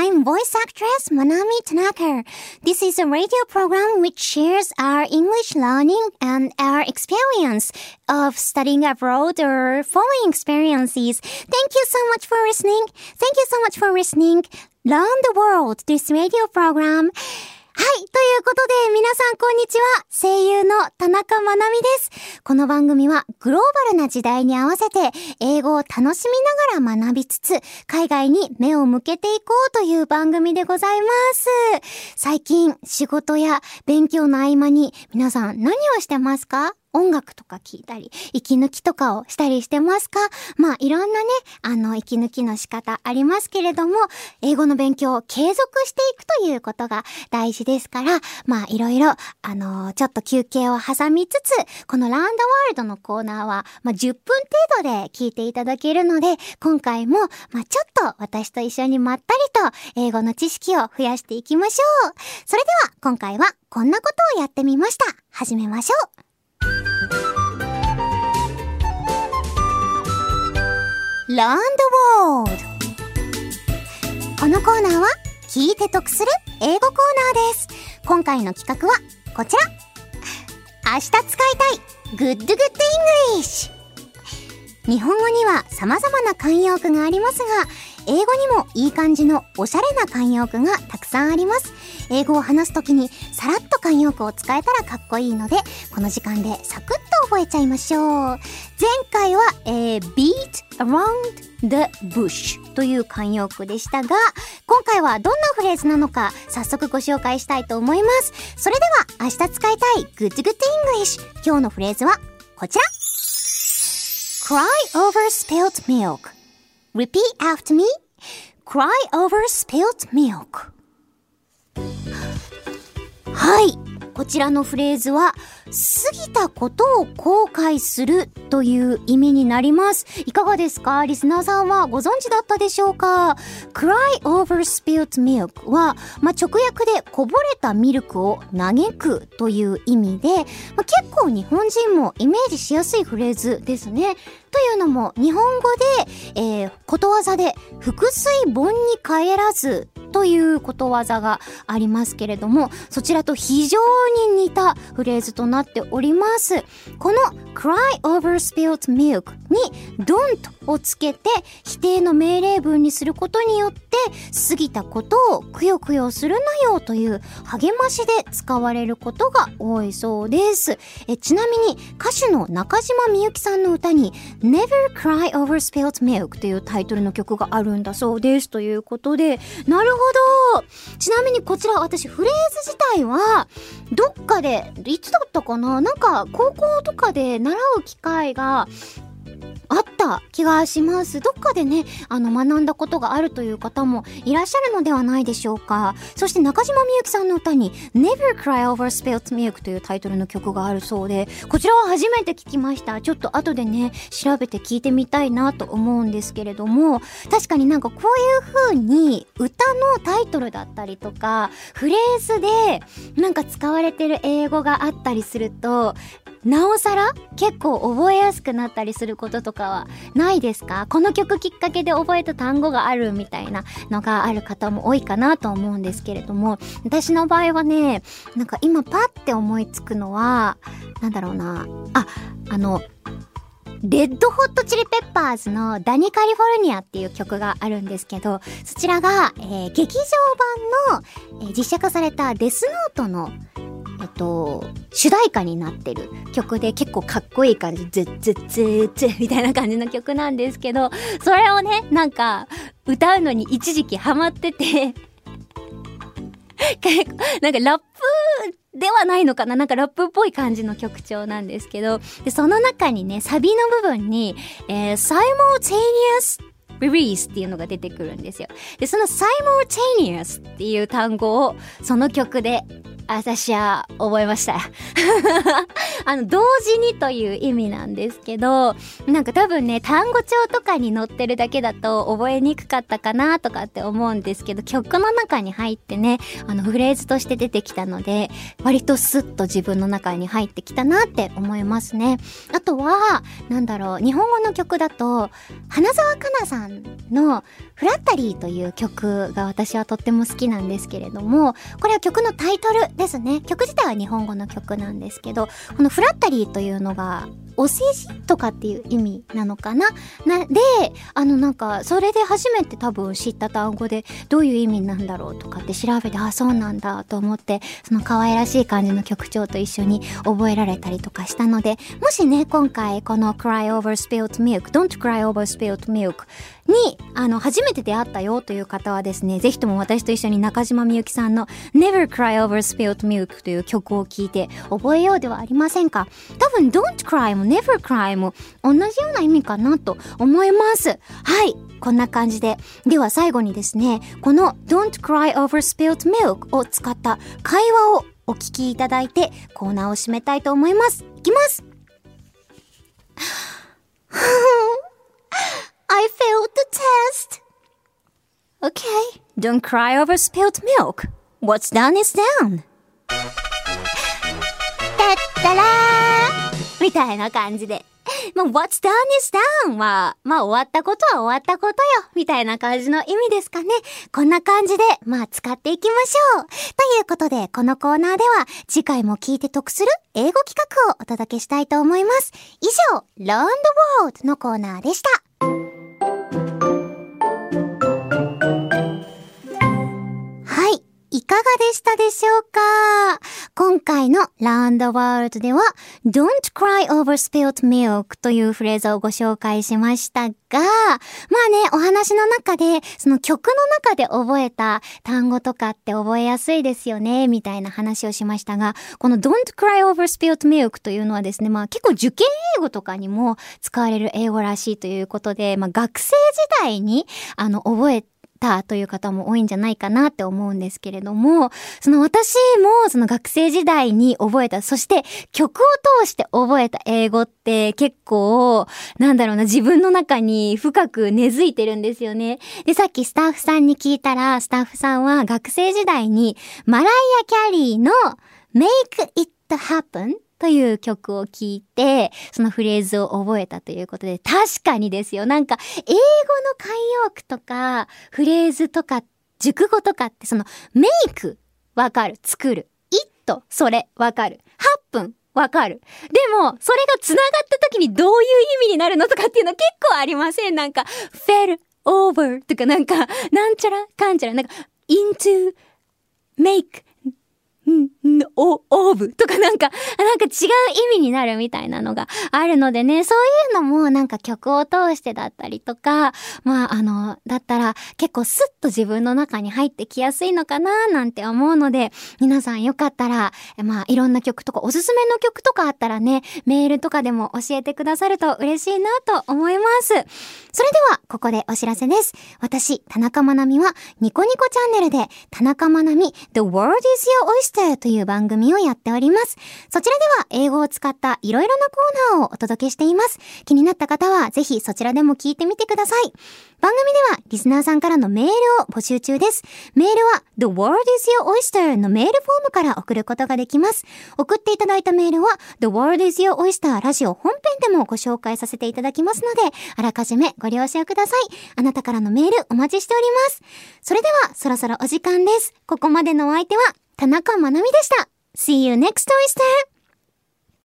I'm voice actress Manami Tanaka. This is a radio program which shares our English learning and our experience of studying abroad or foreign experiences. Thank you so much for listening. Thank you so much for listening. Learn the world, this radio program. はい。ということで、皆さんこんにちは。声優の田中まなみです。この番組はグローバルな時代に合わせて英語を楽しみながら学びつつ、海外に目を向けていこうという番組でございます。最近、仕事や勉強の合間に皆さん何をしてますか？音楽とか聞いたり、息抜きとかをしたりしてますか？まあ、いろんなね、あの、息抜きの仕方ありますけれども、英語の勉強を継続していくということが大事ですから、まあ、いろいろ、あの、ちょっと休憩を挟みつつ、このランドワールドのコーナーは、まあ、10分程度で聞いていただけるので、今回も、まあ、ちょっと私と一緒にまったりと、英語の知識を増やしていきましょう。それでは、今回は、こんなことをやってみました。始めましょう。Learn the World このコーナーは聞いて得する英語コーナーです。今回の企画はこちら明日使いたい Good Good English 日本語には様々な慣用句がありますが、英語にもいい感じのおしゃれな慣用句がたくさんあります。英語を話すときにさらっと慣用句を使えたらかっこいいので、この時間でサクッと覚えちゃいましょう。前回は、えー、beat around the bush という慣用句でしたが、今回はどんなフレーズなのか早速ご紹介したいと思います。それでは明日使いたい Good Good English 今日のフレーズはこちら。Cry over spilt milk. Repeat after me. Cry over spilt milk. はいこちらのフレーズは、過ぎたことを後悔するという意味になります。いかがですか？リスナーさんはご存知だったでしょうか ?cry over spilt milk は、まあ、直訳でこぼれたミルクを嘆くという意味で、まあ、結構日本人もイメージしやすいフレーズですね。というのも、日本語で、えー、ことわざで、腹水盆に帰らずということわざがありますけれども、そちらと非常に似たフレーズとなっております。この cry over spilt milk に don't をつけて否定の命令文にすることによって過ぎたことをくよくよするなよという励ましで使われることが多いそうです。えちなみに歌手の中島みゆきさんの歌に Never Cry Over Spilt Milk というタイトルの曲があるんだそうですということで。なるほど。ちなみにこちら私フレーズ自体はどっかでいつだったかな？なんか高校とかで習う機会があっ気がします。どっかでね、あの、学んだことがあるという方もいらっしゃるのではないでしょうか。そして中島みゆきさんの歌に Never Cry Over Spilt Milk というタイトルの曲があるそうで、こちらは初めて聞きました。ちょっと後でね、調べて聞いてみたいなと思うんですけれども、確かになんかこういう風に歌のタイトルだったりとか、フレーズでなんか使われてる英語があったりすると、なおさら結構覚えやすくなったりすることとかはないですか？この曲きっかけで覚えた単語があるみたいなのがある方も多いかなと思うんですけれども、私の場合はね、なんか今パッて思いつくのは、なんだろうな、あ、あの、レッドホットチリペッパーズのダニカリフォルニアっていう曲があるんですけど、そちらが、えー、劇場版の、えー、実写化されたデスノートのえっと、主題歌になってる。曲で結構かっこいい感じ、ズッズッズッズみたいな感じの曲なんですけど、それをね、なんか、歌うのに一時期ハマってて。結構、なんかラップではないのかな。なんかラップっぽい感じの曲調なんですけど、で、その中にね、サビの部分に、えー、simultaneous release っていうのが出てくるんですよ。で、その simultaneous っていう単語をその曲で私は覚えました。あの、同時にという意味なんですけど、なんか多分ね、単語帳とかに載ってるだけだと覚えにくかったかなとかって思うんですけど、曲の中に入ってね、あの、フレーズとして出てきたので、割とスッと自分の中に入ってきたなって思いますね。あとは、なんだろう、日本語の曲だと、花澤香菜さんのフラッタリーという曲が私はとっても好きなんですけれども、これは曲のタイトルですね。曲自体は日本語の曲なんですけど、このフラッタリーというのが、お世辞とかっていう意味なのかな？な、で、あのなんか、それで初めて多分知った単語で、どういう意味なんだろうとかって調べて、あ、そうなんだと思って、その可愛らしい感じの曲調と一緒に覚えられたりとかしたので、もしね、今回この Cry Over Spilled Milk, Don't Cry Over Spilled Milk に、あの、初めて出会ったよという方はですね、ぜひとも私と一緒に中島みゆきさんの Never Cry Over Spilled Milk という曲を聴いて覚えようではありませんか？多分 Don't Cry も Never Cry も同じような意味かなと思います。はい。こんな感じで。では最後にですね、この Don't Cry Over Spilled Milk を使った会話をお聞きいただいてコーナーを締めたいと思います。いきます I failed the test. Okay, don't cry over spilled milk. What's done is done. たいな感じで。まあ、what's done is done は、まあ、終わったことは終わったことよ。みたいな感じの意味ですかね。こんな感じで、まあ、使っていきましょう。ということで、このコーナーでは、次回も聞いて得する英語企画をお届けしたいと思います。以上、Learn the World のコーナーでした。かがでしたでしょうか？今回の Round the World では Don't cry over spilled milk というフレーズをご紹介しましたが、まあね、お話の中で、その曲の中で覚えた単語とかって覚えやすいですよね、みたいな話をしましたが、この Don't cry over spilled milk というのはですね、まあ結構受験英語とかにも使われる英語らしいということで、まあ学生時代にあの覚えてたという方も多いんじゃないかなって思うんですけれども、その私もその学生時代に覚えた、そして曲を通して覚えた英語って結構、なんだろうな、自分の中に深く根付いてるんですよね。で、さっきスタッフさんに聞いたら、スタッフさんは学生時代にマライア・キャリーの Make It Happen という曲を聴いて、そのフレーズを覚えたということで、確かにですよ。なんか、英語の慣用句とか、フレーズとか、熟語とかって、その、メイク、わかる、作る。イット、それ、わかる。8分、わかる。でも、それが繋がった時にどういう意味になるのとかっていうの結構ありません？なんか、fell over とかなんか、なんちゃらかんちゃら、なんか、into, make, ん、お、オーブとかなんか、なんか違う意味になるみたいなのがあるのでね、そういうのもなんか曲を通してだったりとか、まああの、だったら結構スッと自分の中に入ってきやすいのかななんて思うので、皆さんよかったら、まあいろんな曲とかおすすめの曲とかあったらね、メールとかでも教えてくださると嬉しいなと思います。それでは、ここでお知らせです。私、田中まなみは、ニコニコチャンネルで、田中まなみ、The World is Your Oyster という番組をやっております。そちらでは英語を使ったいろいろなコーナーをお届けしています。気になった方はぜひそちらでも聞いてみてください。番組ではリスナーさんからのメールを募集中です。メールは The World is Your Oyster のメールフォームから送ることができます。送っていただいたメールは The World is Your Oyster ラジオ本編でもご紹介させていただきますので、あらかじめご了承ください。あなたからのメールお待ちしております。それではそろそろお時間です。ここまでのお相手は田中まなみでした。See you next oyster!